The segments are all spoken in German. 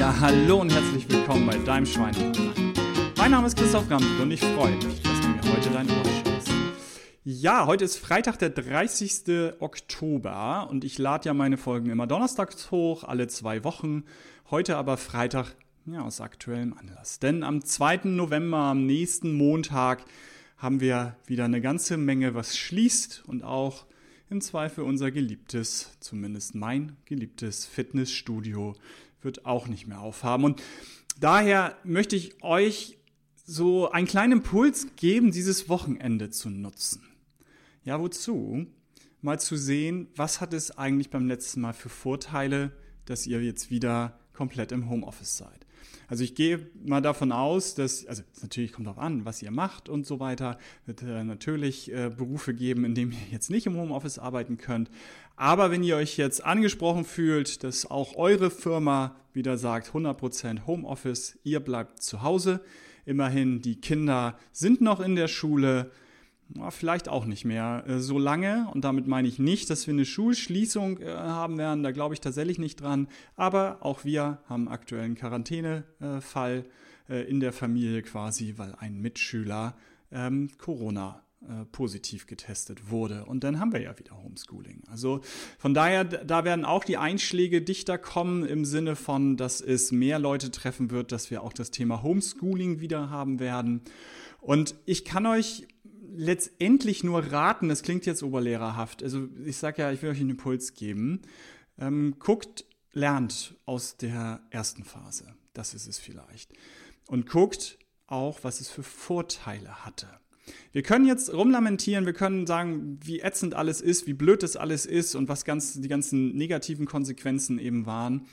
Ja, hallo und herzlich willkommen bei deinem Schweinehund. Mein Name ist Christoph Gampel und ich freue mich, dass du mir heute dein Ohr schenkst. Ja, heute ist Freitag, der 30. Oktober und ich lade ja meine Folgen immer donnerstags hoch, alle zwei Wochen. Heute aber Freitag, ja, aus aktuellem Anlass. Denn am 2. November, am nächsten Montag, haben wir wieder eine ganze Menge, was schließt und auch im Zweifel unser geliebtes, zumindest mein geliebtes Fitnessstudio wird auch nicht mehr aufhaben. Und daher möchte ich euch so einen kleinen Impuls geben, dieses Wochenende zu nutzen. Ja, wozu? Mal zu sehen, was hat es eigentlich beim letzten Mal für Vorteile, dass ihr jetzt wieder komplett im Homeoffice seid. Also ich gehe mal davon aus, dass, also natürlich kommt darauf an, was ihr macht und so weiter. Wird äh, natürlich äh, Berufe geben, in denen ihr jetzt nicht im Homeoffice arbeiten könnt. Aber wenn ihr euch jetzt angesprochen fühlt, dass auch eure Firma wieder sagt, 100% Homeoffice, ihr bleibt zu Hause. Immerhin, die Kinder sind noch in der Schule vielleicht auch nicht mehr äh, so lange. Und damit meine ich nicht, dass wir eine Schulschließung äh, haben werden. Da glaube ich tatsächlich nicht dran. Aber auch wir haben aktuell einen Quarantänefall äh, in der Familie quasi, weil ein Mitschüler ähm, Corona positiv getestet wurde. Und dann haben wir ja wieder Homeschooling. Also von daher, da werden auch die Einschläge dichter kommen im Sinne von, dass es mehr Leute treffen wird, dass wir auch das Thema Homeschooling wieder haben werden. Und ich kann euch letztendlich nur raten, das klingt jetzt oberlehrerhaft, also ich sage ja, ich will euch einen Impuls geben, ähm, guckt, lernt aus der ersten Phase, das ist es vielleicht, und guckt auch, was es für Vorteile hatte. Wir können jetzt rumlamentieren, wir können sagen, wie ätzend alles ist, wie blöd das alles ist und was ganz, die ganzen negativen Konsequenzen eben waren.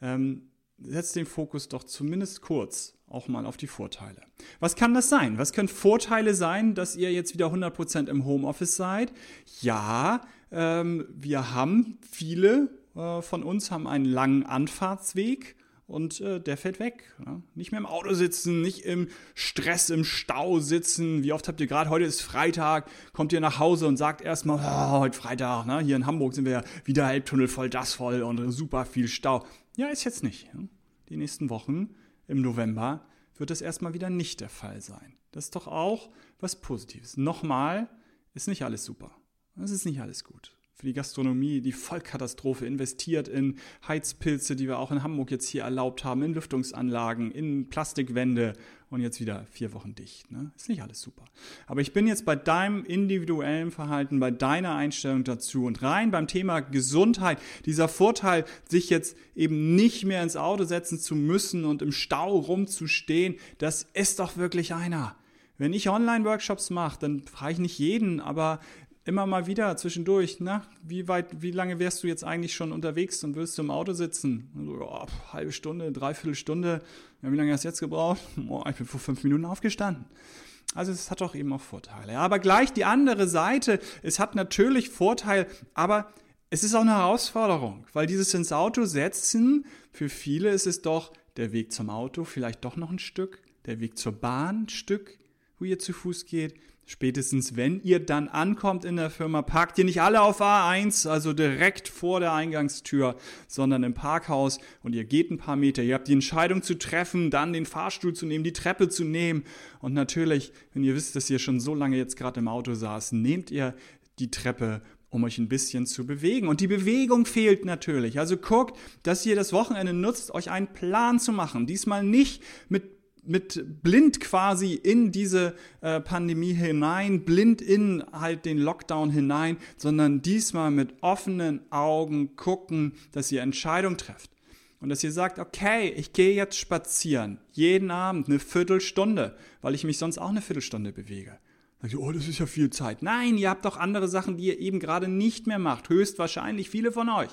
Ähm, setzt den Fokus doch zumindest kurz auch mal auf die Vorteile. Was kann das sein? Was können Vorteile sein, dass ihr jetzt wieder 100% im Homeoffice seid? Ja, ähm, wir haben viele äh, von uns haben einen langen Anfahrtsweg und äh, der fällt weg. Ja? Nicht mehr im Auto sitzen, nicht im Stress, im Stau sitzen. Wie oft habt ihr gerade, heute ist Freitag, kommt ihr nach Hause und sagt erstmal, oh, heute Freitag, ne? hier in Hamburg sind wir ja wieder Elbtunnel voll, das voll und super viel Stau. Ja, ist jetzt nicht. Ja? Die nächsten Wochen im November wird es erstmal wieder nicht der Fall sein. Das ist doch auch was Positives. Nochmal, ist nicht alles super. Es ist nicht alles gut für die Gastronomie die Vollkatastrophe, investiert in Heizpilze, die wir auch in Hamburg jetzt hier erlaubt haben, in Lüftungsanlagen, in Plastikwände und jetzt wieder vier Wochen dicht. Ne? Ist nicht alles super. Aber ich bin jetzt bei deinem individuellen Verhalten, bei deiner Einstellung dazu und rein beim Thema Gesundheit, dieser Vorteil, sich jetzt eben nicht mehr ins Auto setzen zu müssen und im Stau rumzustehen, das ist doch wirklich einer. Wenn ich Online-Workshops mache, dann frage ich nicht jeden, aber immer mal wieder zwischendurch, na, wie weit, wie lange wärst du jetzt eigentlich schon unterwegs und wirst du im Auto sitzen? So, oh, halbe Stunde, dreiviertel Stunde. Ja, wie lange hast du jetzt gebraucht? Oh, ich bin vor fünf Minuten aufgestanden. Also es hat doch eben auch Vorteile. Aber gleich die andere Seite, es hat natürlich Vorteil, aber es ist auch eine Herausforderung, weil dieses ins Auto setzen, für viele ist es doch der Weg zum Auto vielleicht doch noch ein Stück, der Weg zur Bahn ein Stück, wo ihr zu Fuß geht, Spätestens wenn ihr dann ankommt in der Firma, parkt ihr nicht alle auf A1, also direkt vor der Eingangstür, sondern im Parkhaus und ihr geht ein paar Meter. Ihr habt die Entscheidung zu treffen, dann den Fahrstuhl zu nehmen, die Treppe zu nehmen. Und natürlich, wenn ihr wisst, dass ihr schon so lange jetzt gerade im Auto saß, nehmt ihr die Treppe um euch ein bisschen zu bewegen. Und die Bewegung fehlt natürlich. Also guckt, dass ihr das Wochenende nutzt, euch einen Plan zu machen. Diesmal nicht mit mit blind quasi in diese äh, Pandemie hinein, blind in halt den Lockdown hinein, sondern diesmal mit offenen Augen gucken, dass ihr Entscheidungen trefft. Und dass ihr sagt, okay, ich gehe jetzt spazieren, jeden Abend eine Viertelstunde, weil ich mich sonst auch eine Viertelstunde bewege. Sagt ihr, oh, das ist ja viel Zeit. Nein, ihr habt doch andere Sachen, die ihr eben gerade nicht mehr macht. Höchstwahrscheinlich viele von euch.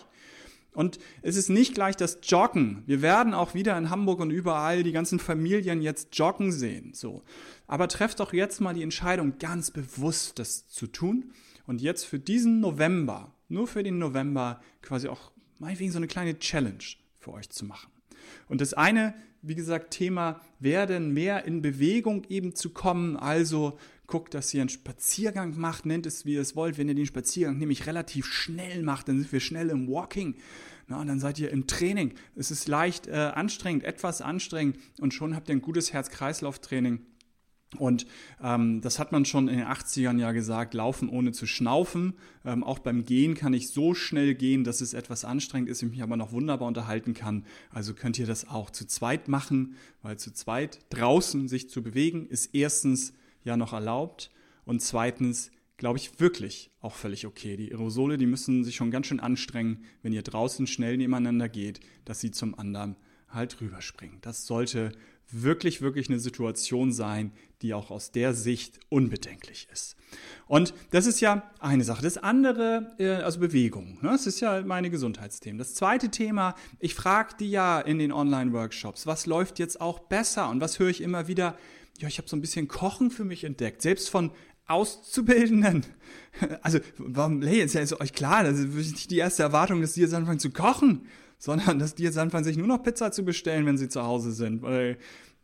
Und es ist nicht gleich das Joggen. Wir werden auch wieder in Hamburg und überall die ganzen Familien jetzt joggen sehen. So. Aber trefft doch jetzt mal die Entscheidung, ganz bewusst das zu tun. Und jetzt für diesen November, nur für den November, quasi auch meinetwegen so eine kleine Challenge für euch zu machen. Und das eine wie gesagt, Thema werden, mehr in Bewegung eben zu kommen. Also guckt, dass ihr einen Spaziergang macht, nennt es wie ihr es wollt. Wenn ihr den Spaziergang nämlich relativ schnell macht, dann sind wir schnell im Walking. Na, und dann seid ihr im Training. Es ist leicht äh, anstrengend, etwas anstrengend und schon habt ihr ein gutes Herz-Kreislauf-Training. Und ähm, das hat man schon in den 80ern ja gesagt, laufen ohne zu schnaufen. Ähm, auch beim Gehen kann ich so schnell gehen, dass es etwas anstrengend ist, ich mich aber noch wunderbar unterhalten kann. Also könnt ihr das auch zu zweit machen, weil zu zweit draußen sich zu bewegen ist erstens ja noch erlaubt und zweitens glaube ich wirklich auch völlig okay. Die Aerosole, die müssen sich schon ganz schön anstrengen, wenn ihr draußen schnell nebeneinander geht, dass sie zum anderen halt rüberspringen. Das sollte wirklich, wirklich eine Situation sein, die auch aus der Sicht unbedenklich ist. Und das ist ja eine Sache. Das andere, äh, also Bewegung, ne? das ist ja meine Gesundheitsthemen. Das zweite Thema, ich frage die ja in den Online-Workshops, was läuft jetzt auch besser und was höre ich immer wieder? Ja, ich habe so ein bisschen Kochen für mich entdeckt, selbst von Auszubildenden. Also, warum, hey, ist ja euch klar, das ist nicht die erste Erwartung, dass die jetzt anfangen zu kochen sondern dass die jetzt anfangen, sich nur noch Pizza zu bestellen, wenn sie zu Hause sind, weil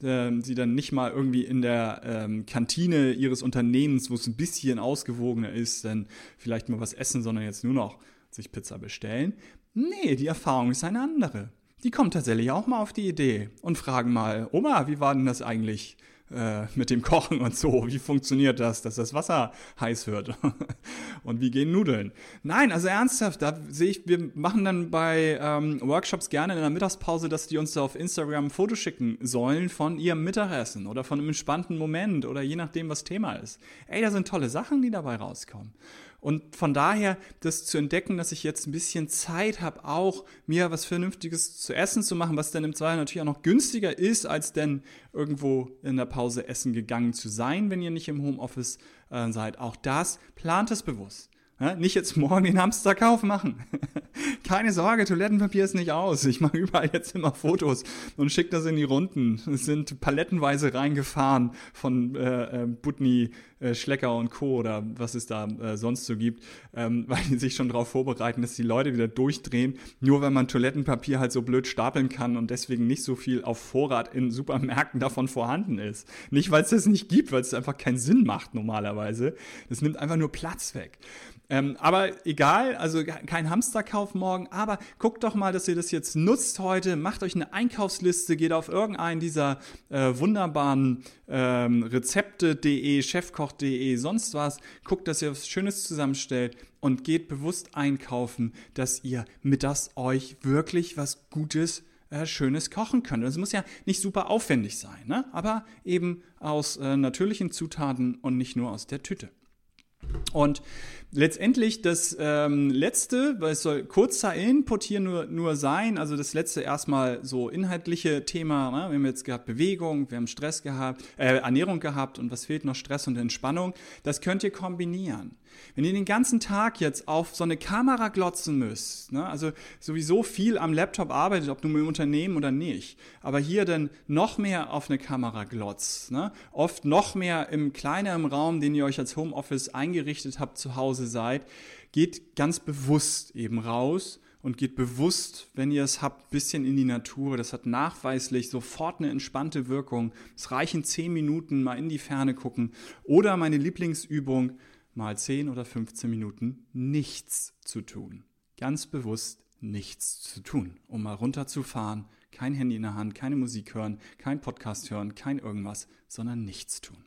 ähm, sie dann nicht mal irgendwie in der ähm, Kantine ihres Unternehmens, wo es ein bisschen ausgewogener ist, dann vielleicht mal was essen, sondern jetzt nur noch sich Pizza bestellen. Nee, die Erfahrung ist eine andere. Die kommen tatsächlich auch mal auf die Idee und fragen mal, Oma, wie war denn das eigentlich? Äh, mit dem Kochen und so. Wie funktioniert das, dass das Wasser heiß wird? und wie gehen Nudeln? Nein, also ernsthaft, da sehe ich, wir machen dann bei ähm, Workshops gerne in der Mittagspause, dass die uns da auf Instagram ein Foto schicken sollen von ihrem Mittagessen oder von einem entspannten Moment oder je nachdem, was Thema ist. Ey, da sind tolle Sachen, die dabei rauskommen. Und von daher, das zu entdecken, dass ich jetzt ein bisschen Zeit habe, auch mir was Vernünftiges zu essen zu machen, was dann im Zweifel natürlich auch noch günstiger ist, als denn irgendwo in der Pause essen gegangen zu sein, wenn ihr nicht im Homeoffice äh, seid. Auch das plant es bewusst. Ja, nicht jetzt morgen den Hamsterkauf machen. Keine Sorge, Toilettenpapier ist nicht aus. Ich mache überall jetzt immer Fotos und schicke das in die Runden. Es sind palettenweise reingefahren von äh, äh, Butni, Schlecker und Co. oder was es da äh, sonst so gibt, ähm, weil die sich schon darauf vorbereiten, dass die Leute wieder durchdrehen, nur wenn man Toilettenpapier halt so blöd stapeln kann und deswegen nicht so viel auf Vorrat in Supermärkten davon vorhanden ist. Nicht, weil es das nicht gibt, weil es einfach keinen Sinn macht normalerweise. Das nimmt einfach nur Platz weg. Ähm, aber egal, also kein Hamsterkauf morgen, aber guckt doch mal, dass ihr das jetzt nutzt heute, macht euch eine Einkaufsliste, geht auf irgendeinen dieser äh, wunderbaren ähm, Rezepte.de, Chefkoch.de, sonst was, guckt, dass ihr was Schönes zusammenstellt und geht bewusst einkaufen, dass ihr mit das euch wirklich was Gutes äh, Schönes kochen könnt. Das muss ja nicht super aufwendig sein, ne? aber eben aus äh, natürlichen Zutaten und nicht nur aus der Tüte. Und letztendlich das ähm, letzte, weil es soll kurzer Input hier nur, nur sein, also das letzte erstmal so inhaltliche Thema, ne? wir haben jetzt gehabt Bewegung, wir haben Stress gehabt, äh, Ernährung gehabt und was fehlt noch? Stress und Entspannung. Das könnt ihr kombinieren. Wenn ihr den ganzen Tag jetzt auf so eine Kamera glotzen müsst, ne? also sowieso viel am Laptop arbeitet, ob nun im Unternehmen oder nicht, aber hier dann noch mehr auf eine Kamera glotzt, ne? oft noch mehr im kleineren Raum, den ihr euch als Homeoffice eingerichtet habt, zu Hause seid, geht ganz bewusst eben raus und geht bewusst, wenn ihr es habt, bisschen in die Natur. Das hat nachweislich sofort eine entspannte Wirkung. Es reichen zehn Minuten mal in die Ferne gucken. Oder meine Lieblingsübung, mal zehn oder 15 Minuten nichts zu tun. Ganz bewusst nichts zu tun, um mal runterzufahren, kein Handy in der Hand, keine Musik hören, kein Podcast hören, kein irgendwas, sondern nichts tun.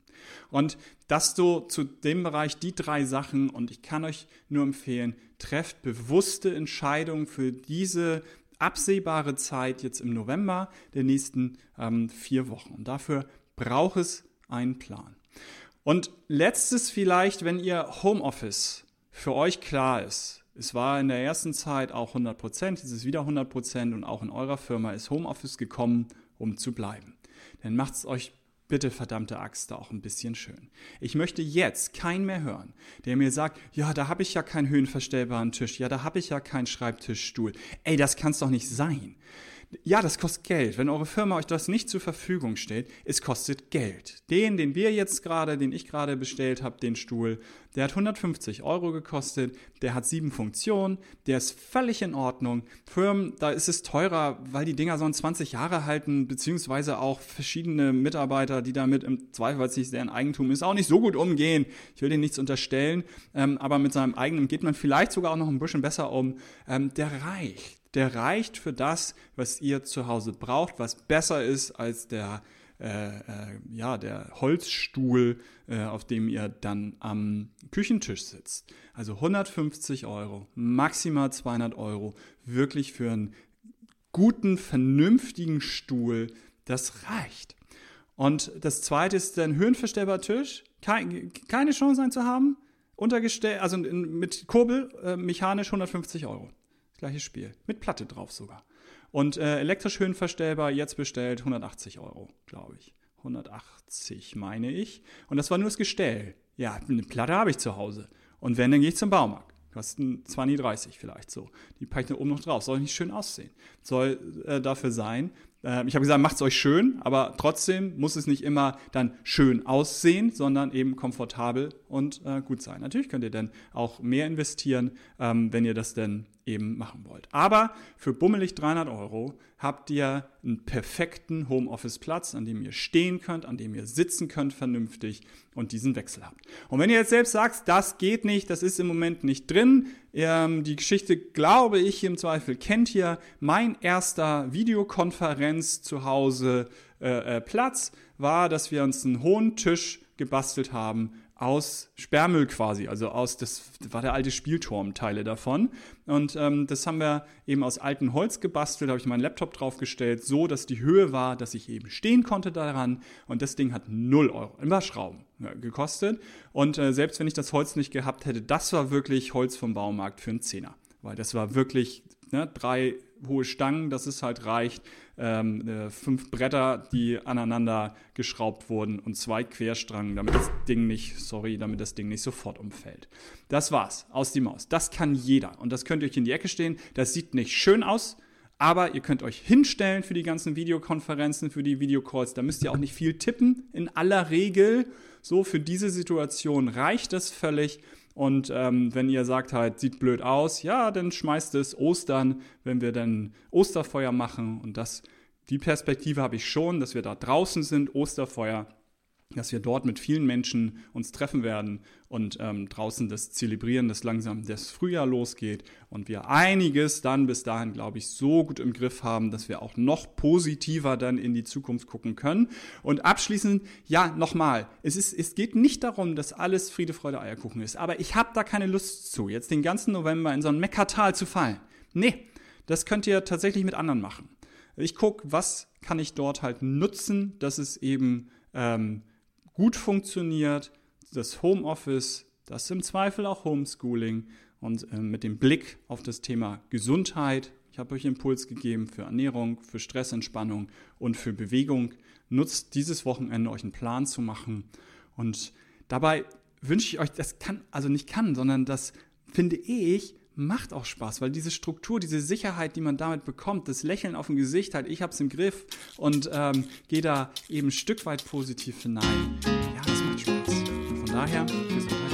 Und das so zu dem Bereich die drei Sachen und ich kann euch nur empfehlen, trefft bewusste Entscheidungen für diese absehbare Zeit jetzt im November der nächsten ähm, vier Wochen. Und dafür braucht es einen Plan. Und letztes vielleicht, wenn ihr Homeoffice für euch klar ist, es war in der ersten Zeit auch 100 Prozent, es ist wieder 100 Prozent und auch in eurer Firma ist Homeoffice gekommen, um zu bleiben. Dann macht es euch bitte verdammte Axt auch ein bisschen schön. Ich möchte jetzt keinen mehr hören, der mir sagt, ja, da habe ich ja keinen höhenverstellbaren Tisch, ja, da habe ich ja keinen Schreibtischstuhl. Ey, das kann es doch nicht sein. Ja, das kostet Geld. Wenn eure Firma euch das nicht zur Verfügung stellt, es kostet Geld. Den, den wir jetzt gerade, den ich gerade bestellt habe, den Stuhl, der hat 150 Euro gekostet, der hat sieben Funktionen, der ist völlig in Ordnung. Firmen, da ist es teurer, weil die Dinger so 20 Jahre halten, beziehungsweise auch verschiedene Mitarbeiter, die damit im Zweifel, weil es nicht deren Eigentum ist, auch nicht so gut umgehen. Ich will denen nichts unterstellen, ähm, aber mit seinem eigenen geht man vielleicht sogar auch noch ein bisschen besser um. Ähm, der reicht der reicht für das, was ihr zu Hause braucht, was besser ist als der, äh, äh, ja, der Holzstuhl, äh, auf dem ihr dann am Küchentisch sitzt. Also 150 Euro, maximal 200 Euro, wirklich für einen guten, vernünftigen Stuhl, das reicht. Und das zweite ist ein höhenverstellbarer Tisch. keine Chance einen zu haben. Untergestellt, also mit Kurbel, äh, mechanisch 150 Euro. Gleiches Spiel. Mit Platte drauf sogar. Und äh, elektrisch höhenverstellbar, jetzt bestellt 180 Euro, glaube ich. 180 meine ich. Und das war nur das Gestell. Ja, eine Platte habe ich zu Hause. Und wenn, dann gehe ich zum Baumarkt. Kosten 20, 30 vielleicht so. Die packe ich da oben noch drauf. Soll nicht schön aussehen. Soll äh, dafür sein. Äh, ich habe gesagt, macht es euch schön, aber trotzdem muss es nicht immer dann schön aussehen, sondern eben komfortabel und äh, gut sein. Natürlich könnt ihr dann auch mehr investieren, ähm, wenn ihr das denn eben machen wollt. Aber für bummelig 300 Euro habt ihr einen perfekten Homeoffice-Platz, an dem ihr stehen könnt, an dem ihr sitzen könnt vernünftig und diesen Wechsel habt. Und wenn ihr jetzt selbst sagt, das geht nicht, das ist im Moment nicht drin, ähm, die Geschichte, glaube ich, im Zweifel kennt ihr, mein erster Videokonferenz zu Hause äh, äh, Platz war, dass wir uns einen hohen Tisch gebastelt haben aus Sperrmüll quasi, also aus, das war der alte Spielturm, Teile davon. Und ähm, das haben wir eben aus altem Holz gebastelt, habe ich meinen Laptop draufgestellt, so dass die Höhe war, dass ich eben stehen konnte daran. Und das Ding hat 0 Euro, immer Schrauben ja, gekostet. Und äh, selbst wenn ich das Holz nicht gehabt hätte, das war wirklich Holz vom Baumarkt für einen Zehner. Weil das war wirklich ne, drei hohe Stangen, dass es halt reicht, ähm, äh, fünf Bretter, die aneinander geschraubt wurden und zwei Querstrangen, damit das Ding nicht, sorry, damit das Ding nicht sofort umfällt. Das war's, aus die Maus. Das kann jeder und das könnt ihr euch in die Ecke stehen. Das sieht nicht schön aus, aber ihr könnt euch hinstellen für die ganzen Videokonferenzen, für die Videocalls. Da müsst ihr auch nicht viel tippen. In aller Regel, so für diese Situation reicht das völlig. Und ähm, wenn ihr sagt halt, sieht blöd aus, ja, dann schmeißt es Ostern, wenn wir dann Osterfeuer machen. Und das, die Perspektive habe ich schon, dass wir da draußen sind, Osterfeuer dass wir dort mit vielen Menschen uns treffen werden und ähm, draußen das zelebrieren, dass langsam das Frühjahr losgeht und wir einiges dann bis dahin, glaube ich, so gut im Griff haben, dass wir auch noch positiver dann in die Zukunft gucken können. Und abschließend, ja, nochmal, es, ist, es geht nicht darum, dass alles Friede, Freude, Eierkuchen ist, aber ich habe da keine Lust zu, jetzt den ganzen November in so ein Meckertal zu fallen. Nee, das könnt ihr tatsächlich mit anderen machen. Ich gucke, was kann ich dort halt nutzen, dass es eben ähm, gut funktioniert, das Homeoffice, das im Zweifel auch Homeschooling und äh, mit dem Blick auf das Thema Gesundheit. Ich habe euch Impuls gegeben für Ernährung, für Stressentspannung und für Bewegung. Nutzt dieses Wochenende, euch einen Plan zu machen. Und dabei wünsche ich euch, das kann, also nicht kann, sondern das finde ich, macht auch Spaß, weil diese Struktur, diese Sicherheit, die man damit bekommt, das Lächeln auf dem Gesicht, halt, ich hab's im Griff und ähm, gehe da eben ein Stück weit positiv hinein. Ja, das macht Spaß. Von daher, Gesundheit.